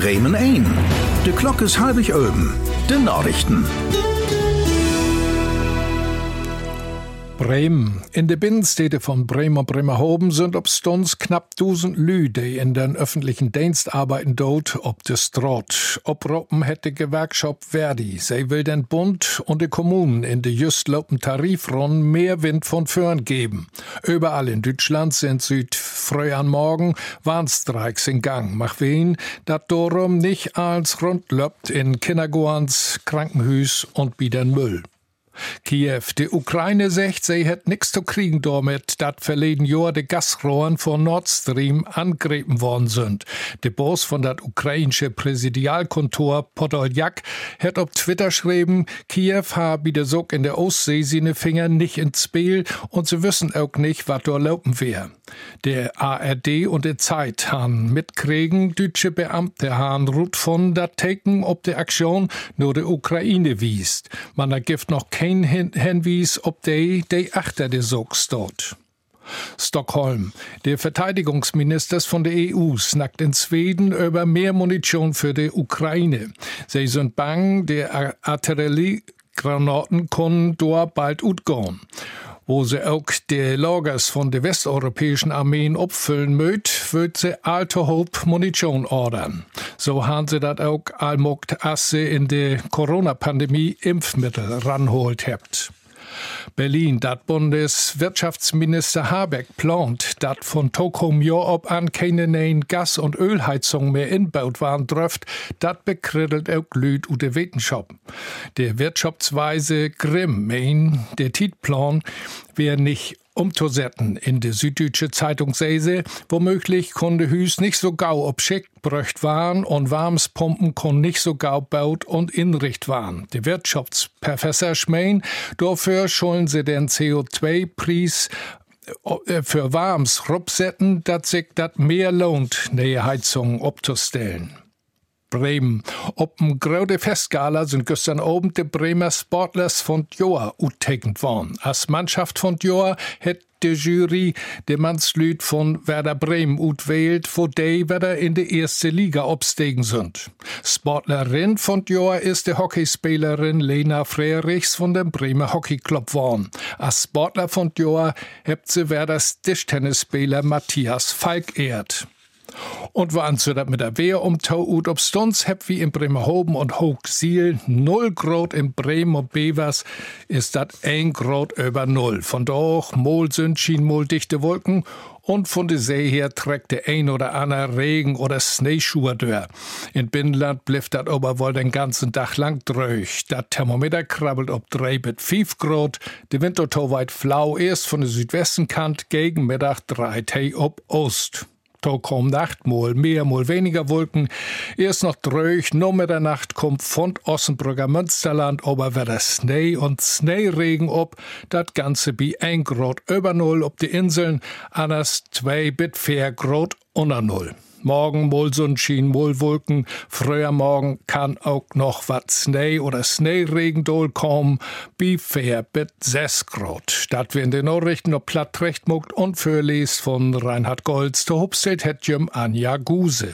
Bremen ein. De Glock is halbig Öben. De Nachrichten. Bremen. In der Binnenstädte von Bremen und Bremerhoven sind ob Stunds knapp 1000 Lü, die in den öffentlichen Dienst arbeiten dort ob de Strot. Oproppen hätte Gewerkschaft Verdi. Sie will den Bund und die Kommunen in de just lopen Tarifrunden mehr Wind von Föhren geben. Überall in Deutschland sind süd früh an morgen Warnstreiks in Gang. Mach wen, dat darum nicht als rund löppt in Kindergorns, Krankenhüs und biedern Müll. Kiew. Die Ukraine sagt, sie hat nichts zu kriegen damit, dat verleden Jahr de Gasrohren von Nord Stream angegriffen worden sind. Der Boss von dat ukrainische Präsidialkontor Podoljak hat auf Twitter geschrieben, Kiew habe wieder so in der Ostsee seine Finger nicht ins Spiel und sie wissen auch nicht, was da laufen wäre. Der ARD und der Zeit haben mitkriegen, deutsche Beamte haben Ruth von dat Taken ob der Aktion nur der Ukraine wiest. Man ergibt noch kein Hinweis, ob der de achter de Sog dort. Stockholm. Der Verteidigungsminister von der EU snackt in Schweden über mehr Munition für die Ukraine. Sie sind bang, der Artilleriegranaten können dort bald utgehen wo sie auch die Lagers von den westeuropäischen Armeen abfüllen möcht, wird sie alte Hope Munition ordern. So haben sie dat auch allmogt, als sie in der Corona-Pandemie Impfmittel ranholt habt. Berlin, dat Bundeswirtschaftsminister Habeck plant, dat von Tokom Jahr an keine neuen Gas- und Ölheizung mehr inbaut waren dürft, dat bekrittelt auch Lüd u de Wissenschaft. Der Wirtschaftsweise Grimm mein, der Titplan wär nicht umzusetzen. In der Süddeutsche Zeitung sehe womöglich konnte Hüs nicht so gau obschickt bröcht waren und Warmspumpen kon nicht so gau baut und inricht waren. Der Wirtschaftsprofessor Schmein, dafür schollen sie den CO2-Preis äh, für Warms rupsetten, dat sich dat mehr lohnt, neue Heizungen abzustellen. Bremen. Op dem grote Festgala sind gestern oben die Bremer Sportlers von Joa uttegend worden. Als Mannschaft von Joa hätt die Jury de Mannslüd von Werder Bremen utwählt, wo die wieder in die erste Liga obstegen sind. Sportlerin von Joa ist die Hockeyspielerin Lena Frerichs von dem Bremer Hockeyclub worden. Als Sportler von Joa hebt sie Werders Tischtennisspieler Matthias Falk ehrt. Und waren zu dat mit der Wehr um Tau ut ob Stunds heb wie in Bremerhoven und Hochsiel null Grad in Bremen und Bevers ist dat ein Grad über null. Von doch mol sind schien mol dichte Wolken und von der See her trägt der ein oder andere Regen oder Schneeschuhe durch. In Binnenland blieft dat aber wohl den ganzen Tag lang dröch. Dat Thermometer krabbelt ob drei bis fünf Grad. Der Wind weit flau erst von der Südwestenkant gegen Mittag drei Tee ob Ost. Da kommt Nacht mal mehr, mal weniger Wolken. Erst noch dröch, nur mit der Nacht kommt von Ossenbrücker Münsterland, aber wer das Schnee und Schneeregen ob, dat Ganze bi ein Grad über Null ob die Inseln, anders zwei bit vier Grad unter Null. Morgen mol Sonnenschein, mol Wolken. Früher morgen kann auch noch wat Schnee oder Schneeregen dol kommen. Bi fair bit 6 Grad. Statt wir in den Nachrichten noch platt recht muckt und vorliest von Reinhard Golds, der Hupstedt Hetjem Anja Guse.